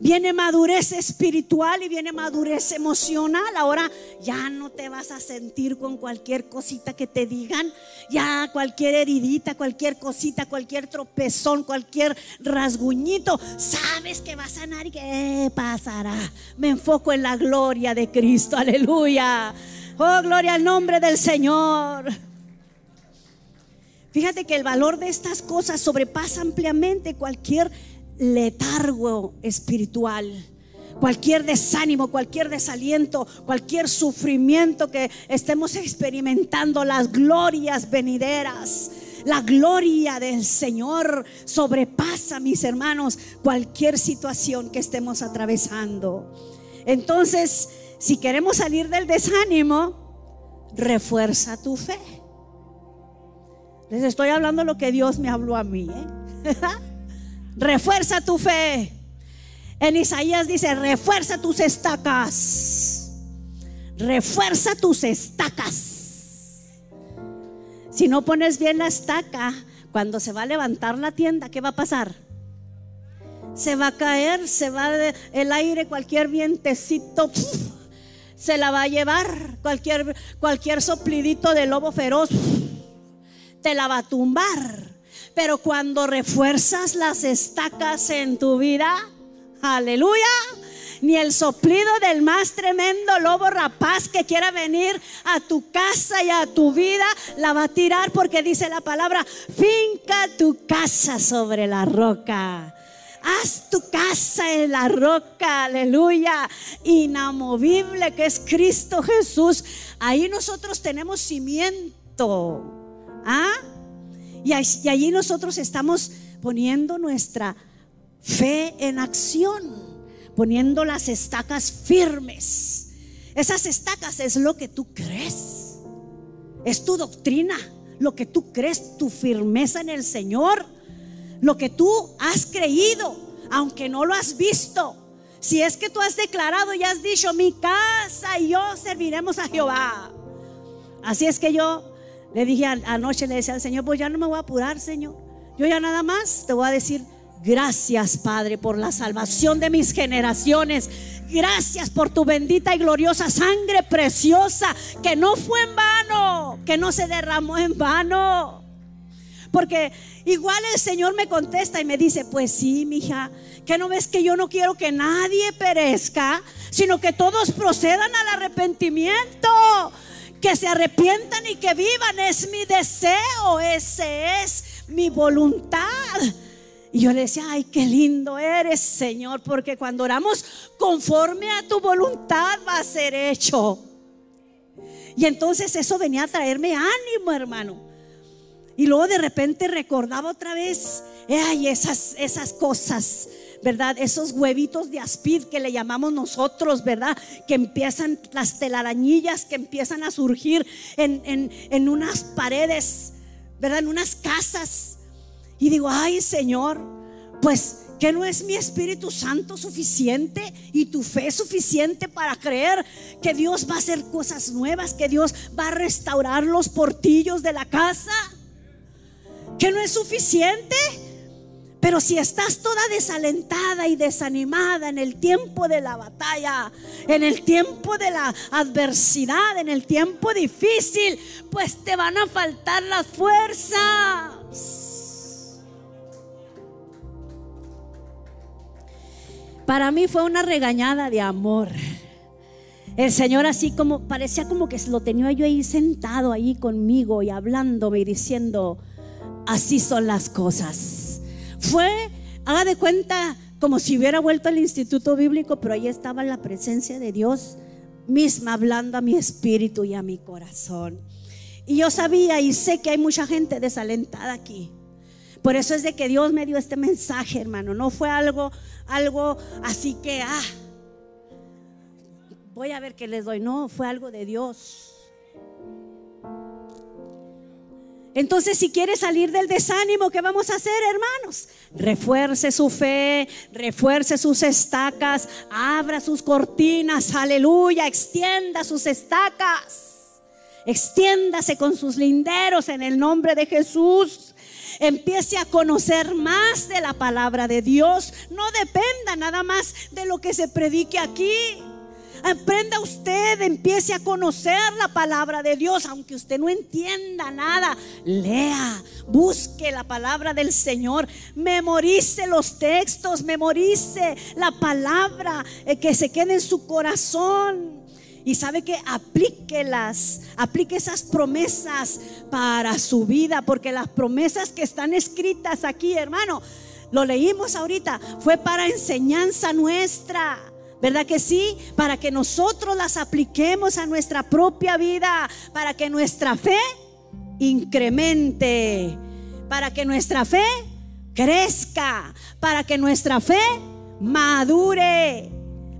Viene madurez espiritual y viene madurez emocional. Ahora ya no te vas a sentir con cualquier cosita que te digan. Ya cualquier heridita, cualquier cosita, cualquier tropezón, cualquier rasguñito. Sabes que va a sanar y que pasará. Me enfoco en la gloria de Cristo. Aleluya. Oh, gloria al nombre del Señor. Fíjate que el valor de estas cosas sobrepasa ampliamente cualquier letargo espiritual, cualquier desánimo, cualquier desaliento, cualquier sufrimiento que estemos experimentando, las glorias venideras La gloria del Señor sobrepasa, mis hermanos, cualquier situación que estemos atravesando. Entonces, si queremos salir del desánimo, refuerza tu fe. Les estoy hablando lo que Dios me habló a mí. ¿eh? refuerza tu fe. En Isaías dice, refuerza tus estacas. Refuerza tus estacas. Si no pones bien la estaca, cuando se va a levantar la tienda, ¿qué va a pasar? Se va a caer, se va el aire, cualquier vientecito, se la va a llevar, cualquier, cualquier soplidito de lobo feroz, te la va a tumbar. Pero cuando refuerzas las estacas en tu vida, aleluya, ni el soplido del más tremendo lobo rapaz que quiera venir a tu casa y a tu vida la va a tirar porque dice la palabra, finca tu casa sobre la roca. Haz tu casa en la roca, aleluya, inamovible que es Cristo Jesús. Ahí nosotros tenemos cimiento. ¿Ah? Y, allí nosotros estamos poniendo nuestra fe en acción poniendo las estacas firmes. Esas estacas es lo que tú crees. Es tu doctrina, lo que tú crees, tu firmeza en el Señor, lo que tú has creído, aunque no lo has visto. Si es que tú has declarado y has dicho, mi casa y yo serviremos a Jehová. Así es que yo le dije anoche, le decía al Señor, pues ya no me voy a apurar, Señor. Yo ya nada más te voy a decir, Gracias, Padre, por la salvación de mis generaciones. Gracias por tu bendita y gloriosa sangre preciosa que no fue en vano, que no se derramó en vano. Porque igual el Señor me contesta y me dice, pues sí, mija, que no ves que yo no quiero que nadie perezca, sino que todos procedan al arrepentimiento, que se arrepientan y que vivan. Es mi deseo, ese es mi voluntad. Y yo le decía, ay, qué lindo eres, Señor, porque cuando oramos conforme a tu voluntad va a ser hecho. Y entonces eso venía a traerme ánimo, hermano. Y luego de repente recordaba otra vez, ay, esas, esas cosas, ¿verdad? Esos huevitos de aspid que le llamamos nosotros, ¿verdad? Que empiezan, las telarañillas que empiezan a surgir en, en, en unas paredes, ¿verdad? En unas casas y digo, ay Señor, pues que no es mi Espíritu Santo suficiente y tu fe suficiente para creer que Dios va a hacer cosas nuevas, que Dios va a restaurar los portillos de la casa. Que no es suficiente. Pero si estás toda desalentada y desanimada en el tiempo de la batalla, en el tiempo de la adversidad, en el tiempo difícil, pues te van a faltar las fuerzas. Para mí fue una regañada de amor. El Señor así como parecía como que lo tenía yo ahí sentado ahí conmigo y hablándome y diciendo, así son las cosas. Fue, haga de cuenta, como si hubiera vuelto al instituto bíblico, pero ahí estaba la presencia de Dios misma hablando a mi espíritu y a mi corazón. Y yo sabía y sé que hay mucha gente desalentada aquí. Por eso es de que Dios me dio este mensaje, hermano. No fue algo, algo así que, ah, voy a ver qué les doy. No, fue algo de Dios. Entonces, si quiere salir del desánimo, ¿qué vamos a hacer, hermanos? Refuerce su fe, refuerce sus estacas, abra sus cortinas, aleluya, extienda sus estacas, extiéndase con sus linderos en el nombre de Jesús empiece a conocer más de la palabra de Dios. No dependa nada más de lo que se predique aquí. Aprenda usted, empiece a conocer la palabra de Dios, aunque usted no entienda nada. Lea, busque la palabra del Señor, memorice los textos, memorice la palabra eh, que se quede en su corazón. Y sabe que aplíquelas, aplique esas promesas para su vida, porque las promesas que están escritas aquí, hermano, lo leímos ahorita, fue para enseñanza nuestra. ¿Verdad que sí? Para que nosotros las apliquemos a nuestra propia vida, para que nuestra fe incremente. Para que nuestra fe crezca, para que nuestra fe madure.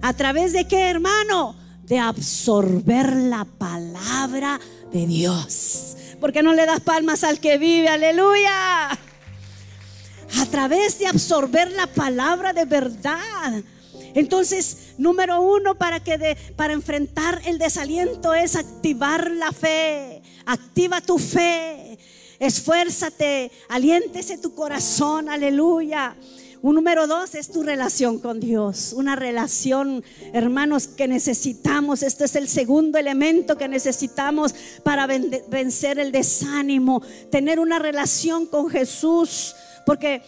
¿A través de qué, hermano? De absorber la palabra de Dios. ¿Por qué no le das palmas al que vive? Aleluya. A través de absorber la palabra de verdad. Entonces, número uno para que para enfrentar el desaliento es activar la fe. Activa tu fe. Esfuérzate, aliéntese tu corazón, aleluya. Un número dos es tu relación con Dios. Una relación, hermanos, que necesitamos. Este es el segundo elemento que necesitamos para vencer el desánimo. Tener una relación con Jesús. Porque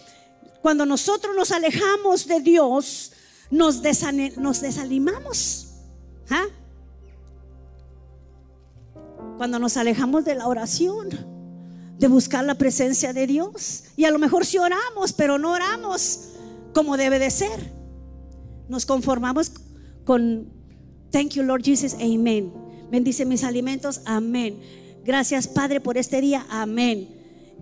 cuando nosotros nos alejamos de Dios, nos, nos desanimamos. ¿Ah? Cuando nos alejamos de la oración de buscar la presencia de Dios. Y a lo mejor si oramos, pero no oramos como debe de ser. Nos conformamos con Thank you Lord Jesus, amén. Bendice mis alimentos, amén. Gracias Padre por este día, amén.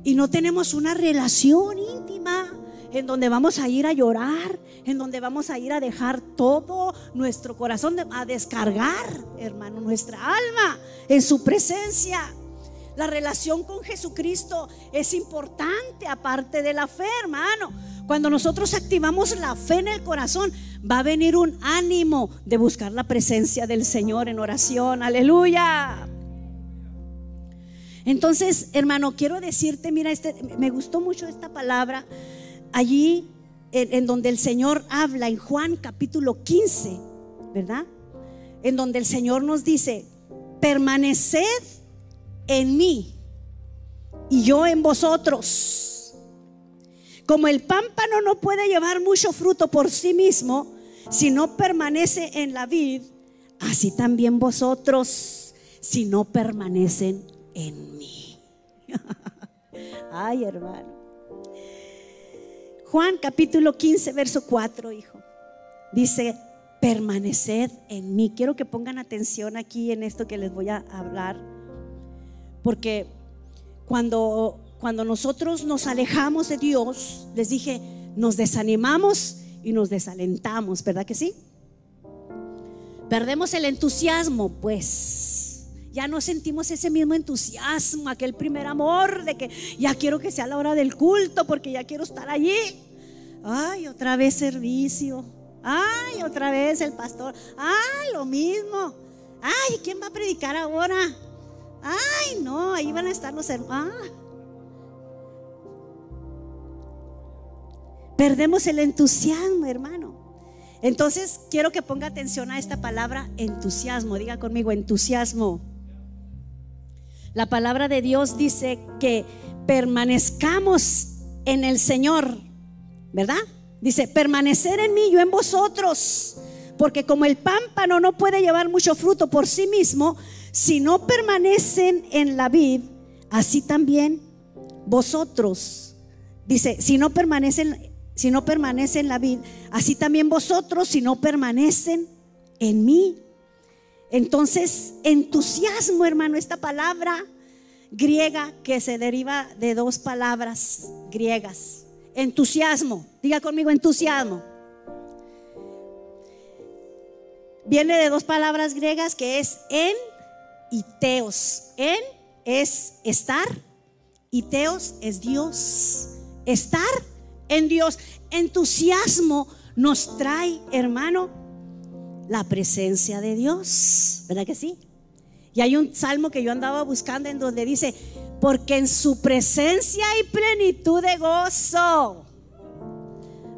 Y no tenemos una relación íntima en donde vamos a ir a llorar, en donde vamos a ir a dejar todo nuestro corazón, a descargar, hermano, nuestra alma en su presencia. La relación con Jesucristo es importante aparte de la fe, hermano. Cuando nosotros activamos la fe en el corazón, va a venir un ánimo de buscar la presencia del Señor en oración. Aleluya. Entonces, hermano, quiero decirte, mira, este, me gustó mucho esta palabra allí en, donde el Señor habla en Juan capítulo 15, ¿verdad? En donde el Señor nos dice, permaneced en mí y yo en vosotros. Como el pámpano no puede llevar mucho fruto por sí mismo si no permanece en la vid, así también vosotros si no permanecen en mí. Ay, hermano. Juan capítulo 15, verso 4, hijo. Dice, permaneced en mí. Quiero que pongan atención aquí en esto que les voy a hablar porque cuando, cuando nosotros nos alejamos de Dios, les dije, nos desanimamos y nos desalentamos, ¿verdad que sí? Perdemos el entusiasmo, pues ya no sentimos ese mismo entusiasmo, aquel primer amor de que ya quiero que sea la hora del culto porque ya quiero estar allí. Ay, otra vez servicio. Ay, otra vez el pastor. Ay, lo mismo. Ay, ¿quién va a predicar ahora? Ay, no, ahí van a estar los hermanos. Ah. Perdemos el entusiasmo, hermano. Entonces, quiero que ponga atención a esta palabra entusiasmo. Diga conmigo, entusiasmo. La palabra de Dios dice que permanezcamos en el Señor, ¿verdad? Dice, permanecer en mí, yo en vosotros. Porque como el pámpano no puede llevar mucho fruto por sí mismo, si no permanecen en la vid, así también vosotros. Dice, si no permanecen si no permanecen en la vid, así también vosotros si no permanecen en mí. Entonces, entusiasmo, hermano, esta palabra griega que se deriva de dos palabras griegas. Entusiasmo, diga conmigo entusiasmo. Viene de dos palabras griegas que es en y teos. En es estar y teos es Dios. Estar en Dios. Entusiasmo nos trae, hermano, la presencia de Dios. ¿Verdad que sí? Y hay un salmo que yo andaba buscando en donde dice, porque en su presencia hay plenitud de gozo.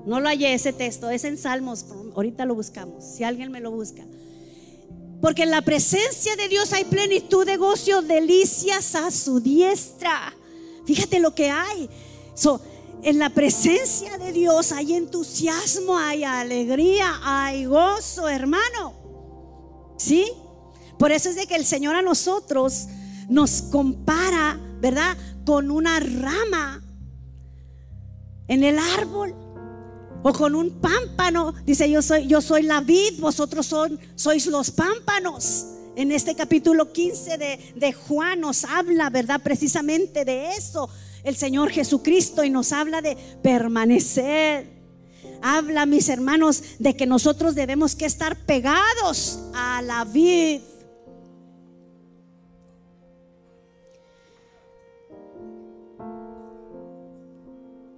No lo hallé ese texto, es en Salmos, ahorita lo buscamos, si alguien me lo busca. Porque en la presencia de Dios hay plenitud de gozo, delicias a su diestra. Fíjate lo que hay. En la presencia de Dios hay entusiasmo, hay alegría, hay gozo, hermano. ¿Sí? Por eso es de que el Señor a nosotros nos compara, ¿verdad? Con una rama en el árbol o con un pámpano. Dice, yo soy, yo soy la vid, vosotros son, sois los pámpanos. En este capítulo 15 de, de Juan nos habla, ¿verdad? Precisamente de eso. El Señor Jesucristo y nos habla de permanecer. Habla, mis hermanos, de que nosotros debemos que estar pegados a la vid.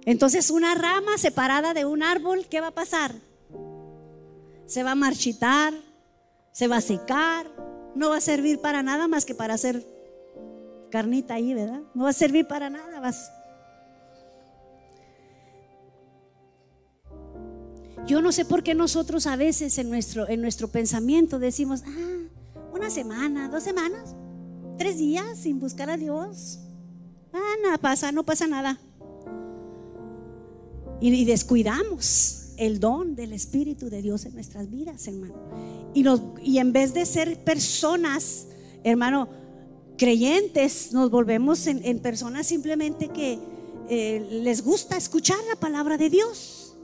Entonces una rama separada de un árbol, ¿qué va a pasar? Se va a marchitar, se va a secar, no va a servir para nada más que para hacer carnita ahí, ¿verdad? No va a servir para nada, vas. Yo no sé por qué nosotros a veces en nuestro, en nuestro pensamiento decimos, ah, una semana, dos semanas, tres días sin buscar a Dios. Ah, nada pasa, no pasa nada. Y, descuidamos el don del Espíritu de Dios en nuestras vidas, hermano. Y, y en vez de ser personas, hermano, creyentes, nos volvemos en, personas simplemente que eh, les gusta escuchar la palabra de Dios,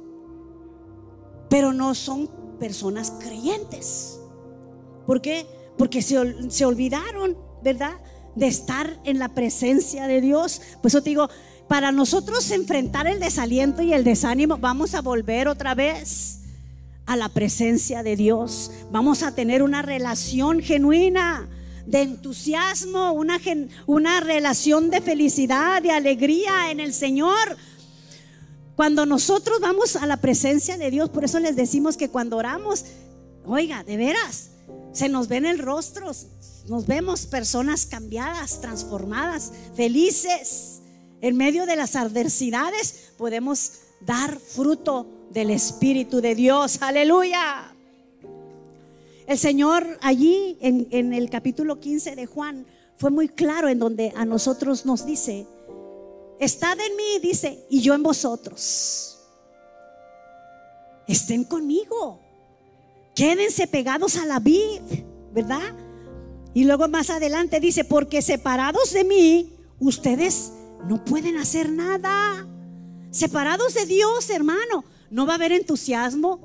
pero no son personas creyentes. ¿Por qué? Porque se, se olvidaron, ¿verdad? De estar en la presencia de Dios. Pues yo te digo, para nosotros enfrentar el desaliento y el desánimo, vamos a volver otra vez a la presencia de Dios. Vamos a tener una relación genuina de entusiasmo, una, una relación de felicidad, de alegría en el Señor. Cuando nosotros vamos a la presencia de Dios, por eso les decimos que cuando oramos, oiga, de veras, se nos ven el rostro, nos vemos personas cambiadas, transformadas, felices. En medio de las adversidades podemos dar fruto del Espíritu de Dios. Aleluya. El Señor allí en, el capítulo 15 de Juan fue muy claro en donde a nosotros nos dice, estad en mí, dice, y yo en vosotros. Estén conmigo. Quédense pegados a la vid, ¿verdad? Y luego más adelante dice, porque separados de mí, ustedes no pueden hacer nada. Separados de Dios, hermano, no va a haber entusiasmo,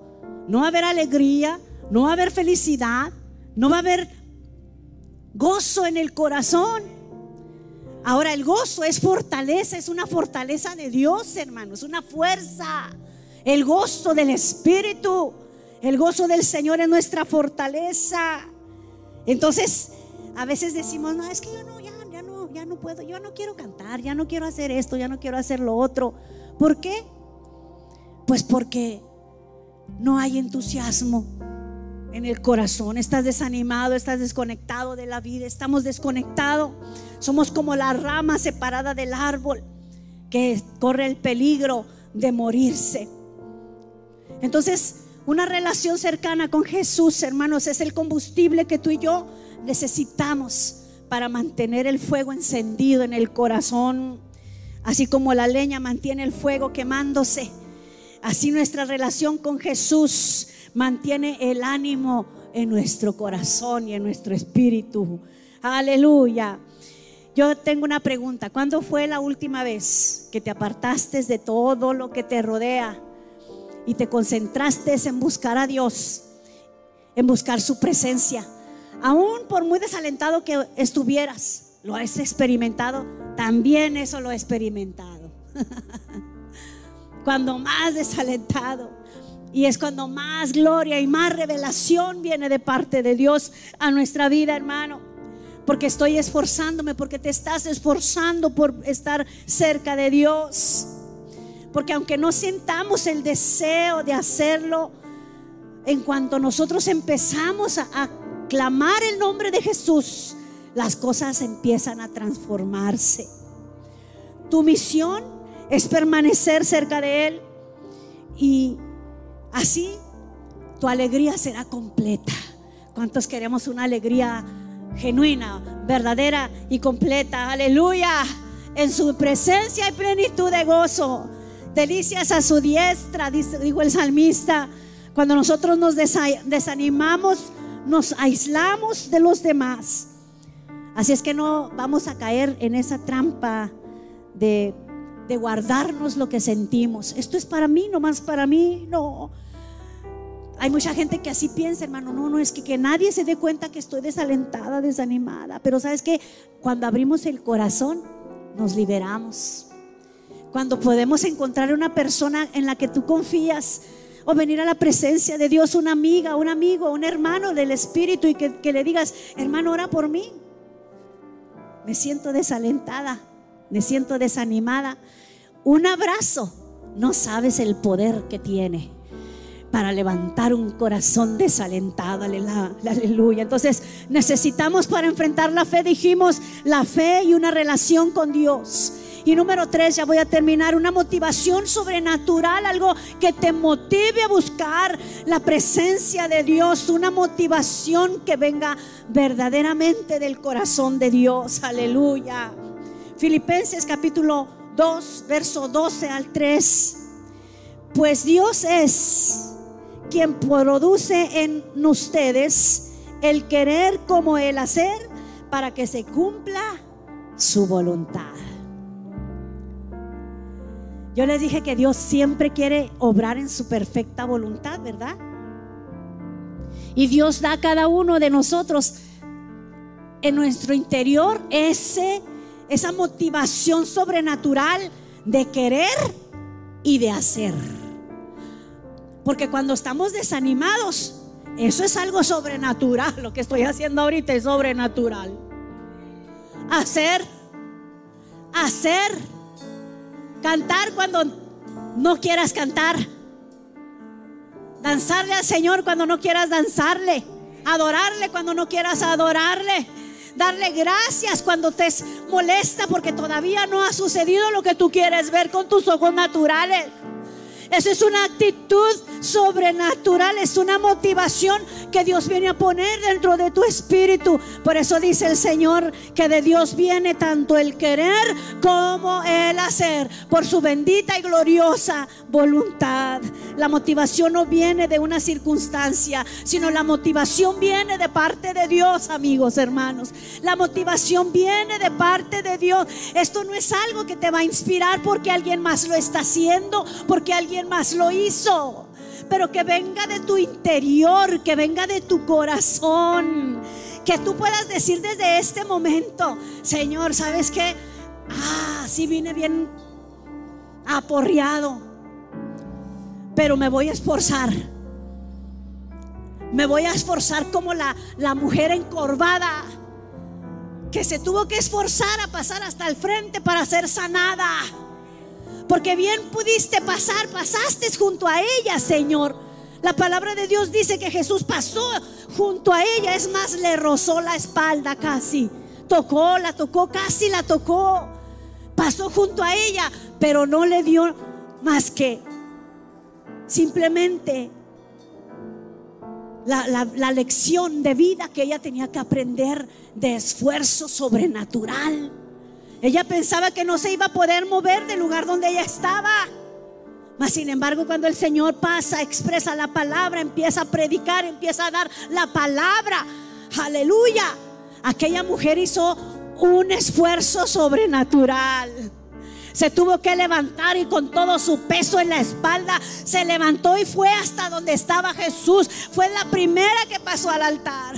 no va a haber alegría, no va a haber felicidad, no va a haber gozo en el corazón. Ahora el gozo es fortaleza, es una fortaleza de Dios, hermano, es una fuerza. El gozo del Espíritu, el gozo del Señor es nuestra fortaleza. Entonces, a veces decimos, no, es que yo no, ya ya no puedo, yo no quiero cantar, ya no quiero hacer esto, ya no quiero hacer lo otro. ¿Por qué? Pues porque no hay entusiasmo en el corazón, estás desanimado, estás desconectado de la vida, estamos desconectados, somos como la rama separada del árbol que corre el peligro de morirse. Entonces, una relación cercana con Jesús, hermanos, es el combustible que tú y yo necesitamos para mantener el fuego encendido en el corazón. Así como la leña mantiene el fuego quemándose, así nuestra relación con Jesús mantiene el ánimo en nuestro corazón y en nuestro espíritu. Aleluya. Yo tengo una pregunta. ¿Cuándo fue la última vez que te apartaste de todo lo que te rodea y te concentraste en buscar a Dios, en buscar su presencia? Aún por muy desalentado que estuvieras, lo has experimentado, también eso lo he experimentado. cuando más desalentado. Y es cuando más gloria y más revelación viene de parte de Dios a nuestra vida, hermano. Porque estoy esforzándome, porque te estás esforzando por estar cerca de Dios. Porque aunque no sintamos el deseo de hacerlo, en cuanto nosotros empezamos a, clamar el nombre de Jesús, las cosas empiezan a transformarse. Tu misión es permanecer cerca de Él y así tu alegría será completa. ¿Cuántos queremos una alegría genuina, verdadera y completa? Aleluya. En su presencia hay plenitud de gozo. Delicias a su diestra, dijo el salmista. Cuando nosotros nos desanimamos, nos aislamos de los demás. Así es que no vamos a caer en esa trampa de, guardarnos lo que sentimos. Esto es para mí, no más para mí, no. Hay mucha gente que así piensa, hermano. No, no, es que, que nadie se dé cuenta que estoy desalentada, desanimada. Pero sabes que cuando abrimos el corazón, nos liberamos. Cuando podemos encontrar una persona en la que tú confías, o venir a la presencia de Dios, una amiga, un amigo, un hermano del Espíritu y que, que, le digas, hermano, ora por mí. Me siento desalentada, me siento desanimada. Un abrazo, no sabes el poder que tiene para levantar un corazón desalentado. Aleluya. Entonces necesitamos para enfrentar la fe, dijimos, la fe y una relación con Dios. Y número tres, ya voy a terminar, una motivación sobrenatural, algo que te motive a buscar la presencia de Dios, una motivación que venga verdaderamente del corazón de Dios. Aleluya. Filipenses capítulo 2, verso 12 al 3. Pues Dios es quien produce en ustedes el querer como el hacer para que se cumpla su voluntad. Yo les dije que Dios siempre quiere obrar en su perfecta voluntad, ¿verdad? Y Dios da a cada uno de nosotros en nuestro interior ese, esa motivación sobrenatural de querer y de hacer. Porque cuando estamos desanimados, eso es algo sobrenatural. Lo que estoy haciendo ahorita es sobrenatural. Hacer, hacer Cantar cuando no quieras cantar. Danzarle al Señor cuando no quieras danzarle. Adorarle cuando no quieras adorarle. Darle gracias cuando te molesta porque todavía no ha sucedido lo que tú quieres ver con tus ojos naturales. Eso es una actitud sobrenatural, es una motivación que Dios viene a poner dentro de tu espíritu. Por eso dice el Señor que de Dios viene tanto el querer como el hacer, por su bendita y gloriosa voluntad. La motivación no viene de una circunstancia, sino la motivación viene de parte de Dios, amigos, hermanos. La motivación viene de parte de Dios. Esto no es algo que te va a inspirar porque alguien más lo está haciendo, porque alguien más lo hizo pero que venga de tu interior, que venga de tu corazón. Que tú puedas decir desde este momento, Señor, ¿sabes qué? Ah, sí vine bien aporreado, pero me voy a esforzar. Me voy a esforzar como la, la mujer encorvada que se tuvo que esforzar a pasar hasta el frente para ser sanada. Porque bien pudiste pasar, pasaste junto a ella, Señor. La palabra de Dios dice que Jesús pasó junto a ella, es más, le rozó la espalda casi. Tocó, la tocó, casi la tocó. Pasó junto a ella, pero no le dio más que simplemente la, la, lección de vida que ella tenía que aprender de esfuerzo sobrenatural. Ella pensaba que no se iba a poder mover del lugar donde ella estaba. Mas sin embargo, cuando el Señor pasa, expresa la palabra, empieza a predicar, empieza a dar la palabra. Aleluya. Aquella mujer hizo un esfuerzo sobrenatural. Se tuvo que levantar y con todo su peso en la espalda se levantó y fue hasta donde estaba Jesús. Fue la primera que pasó al altar.